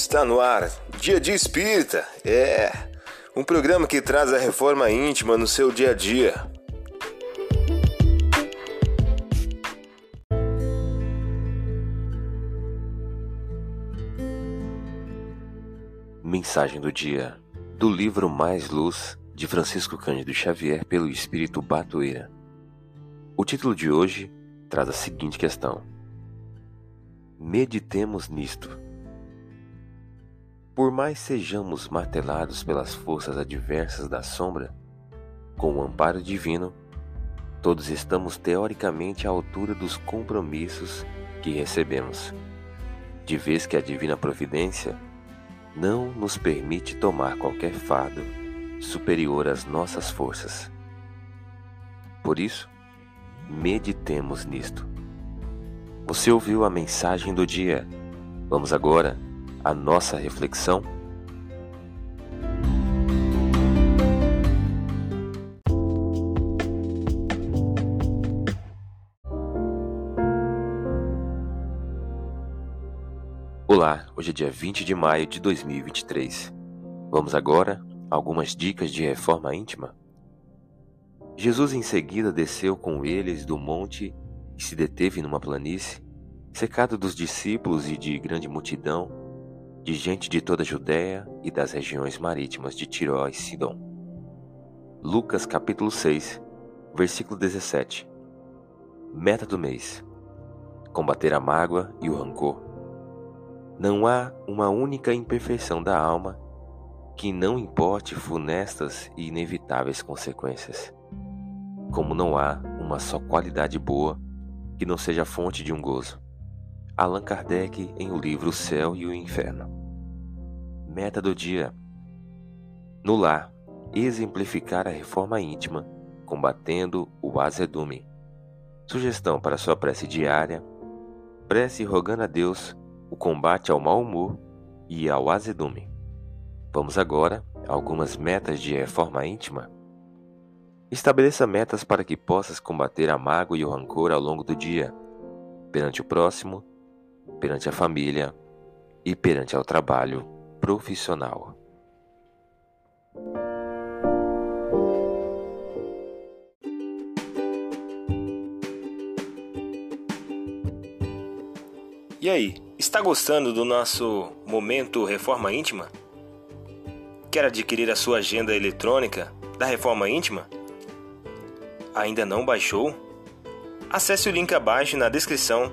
Está no ar, Dia de Espírita. É um programa que traz a reforma íntima no seu dia a dia. Mensagem do dia do livro Mais Luz de Francisco Cândido Xavier pelo Espírito Batoeira. O título de hoje traz a seguinte questão: Meditemos nisto. Por mais sejamos martelados pelas forças adversas da sombra, com o amparo divino, todos estamos teoricamente à altura dos compromissos que recebemos, de vez que a divina providência não nos permite tomar qualquer fardo superior às nossas forças. Por isso, meditemos nisto. Você ouviu a mensagem do dia. Vamos agora a nossa reflexão? Olá, hoje é dia 20 de maio de 2023. Vamos agora a algumas dicas de reforma íntima? Jesus em seguida desceu com eles do monte e se deteve numa planície, cercado dos discípulos e de grande multidão de gente de toda a Judéia e das regiões marítimas de Tiró e Sidom. Lucas capítulo 6, versículo 17. Meta do mês: combater a mágoa e o rancor. Não há uma única imperfeição da alma que não importe funestas e inevitáveis consequências. Como não há uma só qualidade boa que não seja fonte de um gozo. Allan Kardec em o livro O Céu e o Inferno. Meta do dia: No lar, exemplificar a reforma íntima, combatendo o azedume. Sugestão para sua prece diária: prece rogando a Deus o combate ao mau humor e ao azedume. Vamos agora a algumas metas de reforma íntima. Estabeleça metas para que possas combater a mágoa e o rancor ao longo do dia, perante o próximo, perante a família e perante ao trabalho profissional. E aí, está gostando do nosso momento Reforma Íntima? Quer adquirir a sua agenda eletrônica da Reforma Íntima? Ainda não baixou? Acesse o link abaixo na descrição